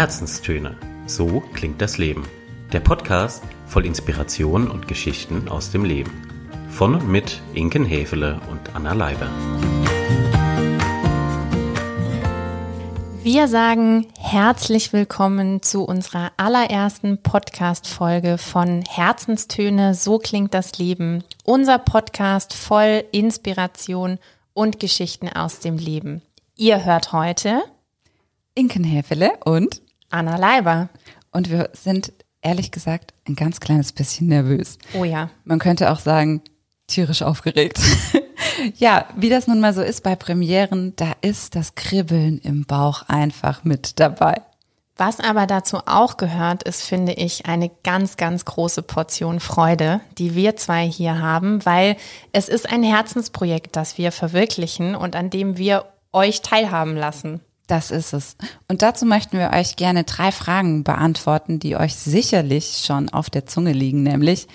Herzenstöne. So klingt das Leben. Der Podcast voll Inspiration und Geschichten aus dem Leben. Von und mit Inken Hefele und Anna Leiber. Wir sagen herzlich willkommen zu unserer allerersten Podcast-Folge von Herzenstöne. So klingt das Leben. Unser Podcast voll Inspiration und Geschichten aus dem Leben. Ihr hört heute Inken Häfele und Anna Leiber. Und wir sind ehrlich gesagt ein ganz kleines bisschen nervös. Oh ja. Man könnte auch sagen, tierisch aufgeregt. ja, wie das nun mal so ist bei Premieren, da ist das Kribbeln im Bauch einfach mit dabei. Was aber dazu auch gehört, ist, finde ich, eine ganz, ganz große Portion Freude, die wir zwei hier haben, weil es ist ein Herzensprojekt, das wir verwirklichen und an dem wir euch teilhaben lassen. Das ist es. Und dazu möchten wir euch gerne drei Fragen beantworten, die euch sicherlich schon auf der Zunge liegen, nämlich,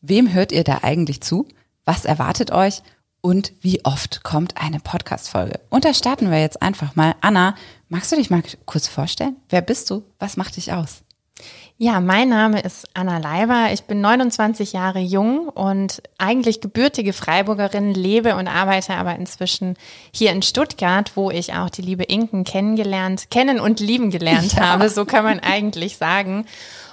wem hört ihr da eigentlich zu? Was erwartet euch? Und wie oft kommt eine Podcast-Folge? Und da starten wir jetzt einfach mal. Anna, magst du dich mal kurz vorstellen? Wer bist du? Was macht dich aus? Ja, mein Name ist Anna Leiber. Ich bin 29 Jahre jung und eigentlich gebürtige Freiburgerin, lebe und arbeite aber inzwischen hier in Stuttgart, wo ich auch die liebe Inken kennengelernt, kennen und lieben gelernt ja. habe. So kann man eigentlich sagen.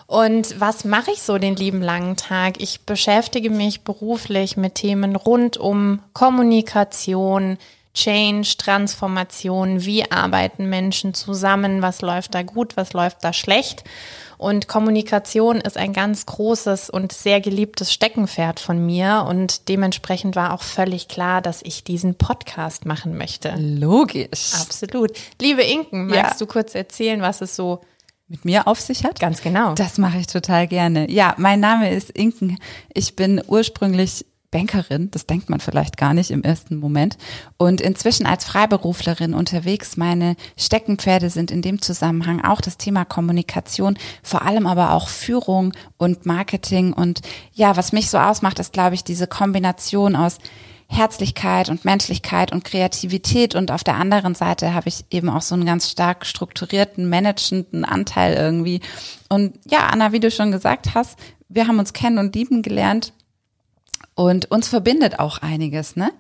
Und was mache ich so den lieben langen Tag? Ich beschäftige mich beruflich mit Themen rund um Kommunikation, Change, Transformation, wie arbeiten Menschen zusammen, was läuft da gut, was läuft da schlecht. Und Kommunikation ist ein ganz großes und sehr geliebtes Steckenpferd von mir. Und dementsprechend war auch völlig klar, dass ich diesen Podcast machen möchte. Logisch. Absolut. Liebe Inken, magst ja. du kurz erzählen, was es so mit mir auf sich hat? Ganz genau. Das mache ich total gerne. Ja, mein Name ist Inken. Ich bin ursprünglich Bankerin, das denkt man vielleicht gar nicht im ersten Moment. Und inzwischen als Freiberuflerin unterwegs. Meine Steckenpferde sind in dem Zusammenhang auch das Thema Kommunikation, vor allem aber auch Führung und Marketing. Und ja, was mich so ausmacht, ist, glaube ich, diese Kombination aus Herzlichkeit und Menschlichkeit und Kreativität und auf der anderen Seite habe ich eben auch so einen ganz stark strukturierten, managenden Anteil irgendwie. Und ja, Anna, wie du schon gesagt hast, wir haben uns kennen und lieben gelernt und uns verbindet auch einiges, ne?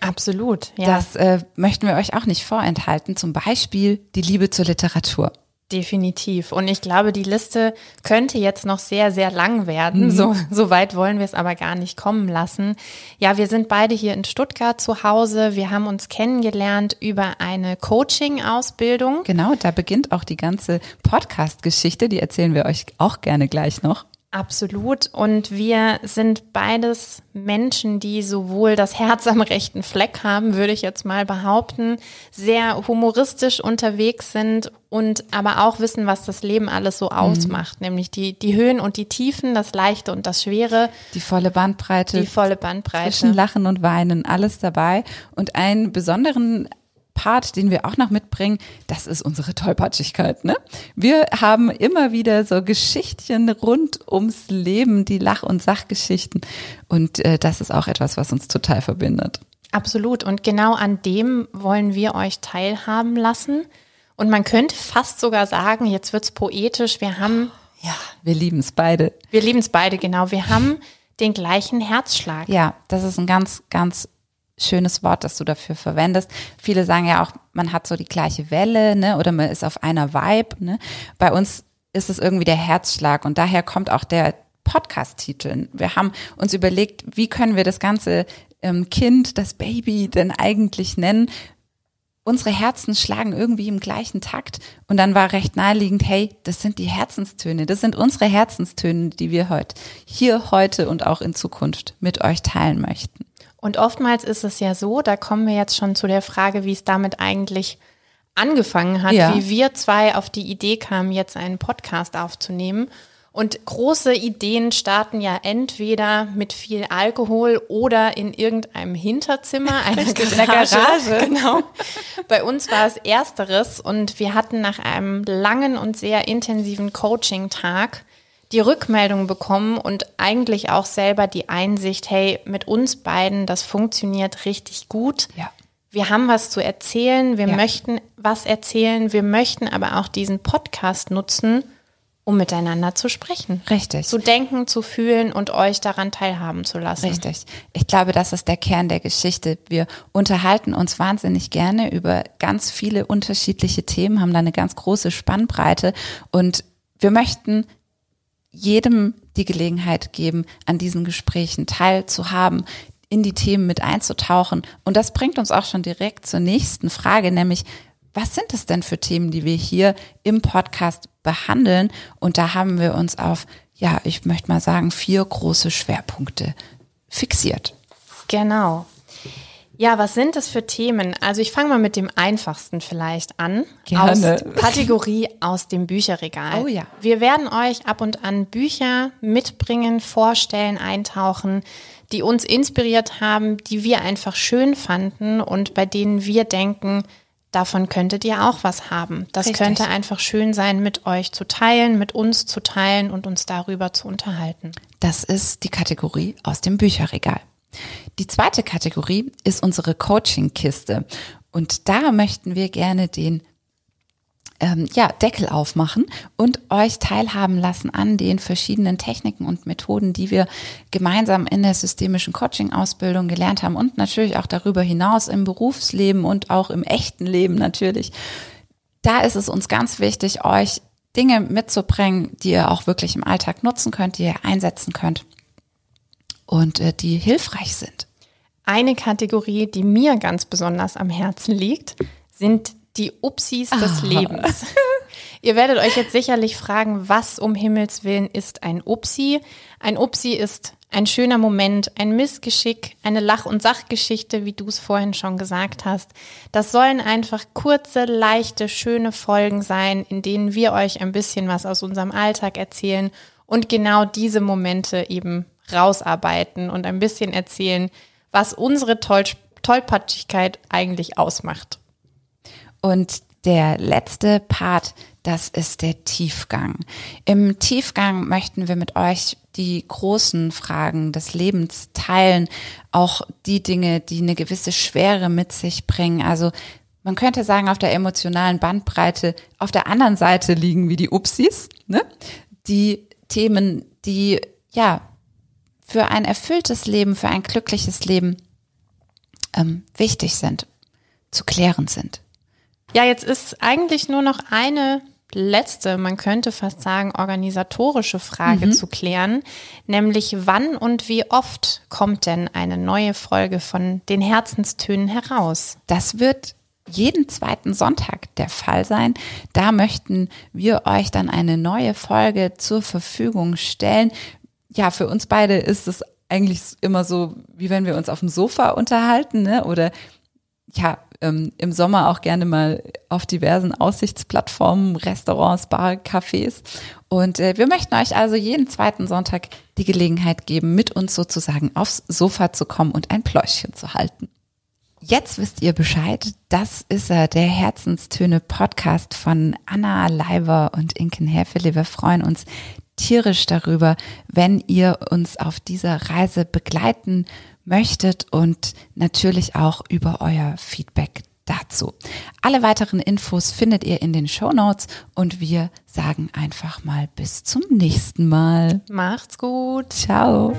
Absolut, ja. Das äh, möchten wir euch auch nicht vorenthalten. Zum Beispiel die Liebe zur Literatur. Definitiv. Und ich glaube, die Liste könnte jetzt noch sehr, sehr lang werden. Mhm. So, so weit wollen wir es aber gar nicht kommen lassen. Ja, wir sind beide hier in Stuttgart zu Hause. Wir haben uns kennengelernt über eine Coaching-Ausbildung. Genau, da beginnt auch die ganze Podcast-Geschichte. Die erzählen wir euch auch gerne gleich noch. Absolut. Und wir sind beides Menschen, die sowohl das Herz am rechten Fleck haben, würde ich jetzt mal behaupten, sehr humoristisch unterwegs sind und aber auch wissen, was das Leben alles so mhm. ausmacht, nämlich die, die Höhen und die Tiefen, das Leichte und das Schwere. Die volle Bandbreite. Die volle Bandbreite. Zwischen Lachen und Weinen, alles dabei. Und einen besonderen Part, den wir auch noch mitbringen, das ist unsere Tollpatschigkeit. Ne? Wir haben immer wieder so Geschichtchen rund ums Leben, die Lach- und Sachgeschichten. Und äh, das ist auch etwas, was uns total verbindet. Absolut. Und genau an dem wollen wir euch teilhaben lassen. Und man könnte fast sogar sagen, jetzt wird's poetisch, wir haben. Ja, wir lieben es beide. Wir lieben es beide, genau. Wir haben den gleichen Herzschlag. Ja, das ist ein ganz, ganz schönes Wort, das du dafür verwendest. Viele sagen ja auch, man hat so die gleiche Welle, ne, oder man ist auf einer Vibe, ne. Bei uns ist es irgendwie der Herzschlag und daher kommt auch der Podcast-Titel. Wir haben uns überlegt, wie können wir das ganze ähm, Kind, das Baby denn eigentlich nennen? Unsere Herzen schlagen irgendwie im gleichen Takt und dann war recht naheliegend, hey, das sind die Herzenstöne, das sind unsere Herzenstöne, die wir heute, hier heute und auch in Zukunft mit euch teilen möchten. Und oftmals ist es ja so, da kommen wir jetzt schon zu der Frage, wie es damit eigentlich angefangen hat, ja. wie wir zwei auf die Idee kamen, jetzt einen Podcast aufzunehmen. Und große Ideen starten ja entweder mit viel Alkohol oder in irgendeinem Hinterzimmer einer Garage. In der Garage. Genau. Bei uns war es ersteres und wir hatten nach einem langen und sehr intensiven Coaching-Tag die Rückmeldung bekommen und eigentlich auch selber die Einsicht, hey, mit uns beiden, das funktioniert richtig gut. Ja. wir haben was zu erzählen, wir Ja. möchten was erzählen, wir möchten aber auch diesen Podcast nutzen, um miteinander zu sprechen. Richtig. Zu denken, zu fühlen und euch daran teilhaben zu lassen. Richtig. Ich glaube, das ist der Kern der Geschichte. Wir unterhalten uns wahnsinnig gerne über ganz viele unterschiedliche Themen, haben da eine ganz große Spannbreite und wir möchten jedem die Gelegenheit geben, an diesen Gesprächen teilzuhaben, in die Themen mit einzutauchen. Und das bringt uns auch schon direkt zur nächsten Frage, nämlich, was sind es denn für Themen, die wir hier im Podcast behandeln? Und da haben wir uns auf, ja, ich möchte mal sagen, vier große Schwerpunkte fixiert. Genau. Ja, was sind das für Themen? Also ich fange mal mit dem einfachsten vielleicht an. Gerne. Aus Kategorie aus dem Bücherregal. Oh ja. Wir werden euch ab und an Bücher mitbringen, vorstellen, eintauchen, die uns inspiriert haben, die wir einfach schön fanden und bei denen wir denken, davon könntet ihr auch was haben. Das Richtig. könnte einfach schön sein, mit euch zu teilen, mit uns zu teilen und uns darüber zu unterhalten. Das ist die Kategorie aus dem Bücherregal. Die zweite Kategorie ist unsere Coaching-Kiste. Und da möchten wir gerne den ähm, ja, Deckel aufmachen und euch teilhaben lassen an den verschiedenen Techniken und Methoden, die wir gemeinsam in der systemischen Coaching-Ausbildung gelernt haben und natürlich auch darüber hinaus im Berufsleben und auch im echten Leben natürlich. Da ist es uns ganz wichtig, euch Dinge mitzubringen, die ihr auch wirklich im Alltag nutzen könnt, die ihr einsetzen könnt und äh, die hilfreich sind. Eine Kategorie, die mir ganz besonders am Herzen liegt, sind die Upsis des Lebens. Ihr werdet euch jetzt sicherlich fragen, was um Himmels Willen ist ein Upsi? Ein Upsi ist ein schöner Moment, ein Missgeschick, eine Lach- und Sachgeschichte, wie du es vorhin schon gesagt hast. Das sollen einfach kurze, leichte, schöne Folgen sein, in denen wir euch ein bisschen was aus unserem Alltag erzählen und genau diese Momente eben rausarbeiten und ein bisschen erzählen, was unsere Toll Tollpatschigkeit eigentlich ausmacht. Und der letzte Part, das ist der Tiefgang. Im Tiefgang möchten wir mit euch die großen Fragen des Lebens teilen, auch die Dinge, die eine gewisse Schwere mit sich bringen. Also man könnte sagen, auf der emotionalen Bandbreite auf der anderen Seite liegen wie die Upsis, ne? die Themen, die ja für ein erfülltes Leben, für ein glückliches Leben ähm, wichtig sind, zu klären sind. Ja, jetzt ist eigentlich nur noch eine letzte, man könnte fast sagen, organisatorische Frage zu klären, nämlich wann und wie oft kommt denn eine neue Folge von den Herzenstönen heraus? Das wird jeden zweiten Sonntag der Fall sein. Da möchten wir euch dann eine neue Folge zur Verfügung stellen. Ja, für uns beide ist es eigentlich immer so, wie wenn wir uns auf dem Sofa unterhalten, ne? Oder ja, ähm, im Sommer auch gerne mal auf diversen Aussichtsplattformen, Restaurants, Bar, Cafés. Und äh, wir möchten euch also jeden zweiten Sonntag die Gelegenheit geben, mit uns sozusagen aufs Sofa zu kommen und ein Pläuschchen zu halten. Jetzt wisst ihr Bescheid. Das ist er, der Herzenstöne Podcast von Anna Leiber und Inken Herfele. Wir freuen uns tierisch darüber, wenn ihr uns auf dieser Reise begleiten möchtet und natürlich auch über euer Feedback dazu. Alle weiteren Infos findet ihr in den Show Notes und wir sagen einfach mal bis zum nächsten Mal. Macht's gut. Ciao.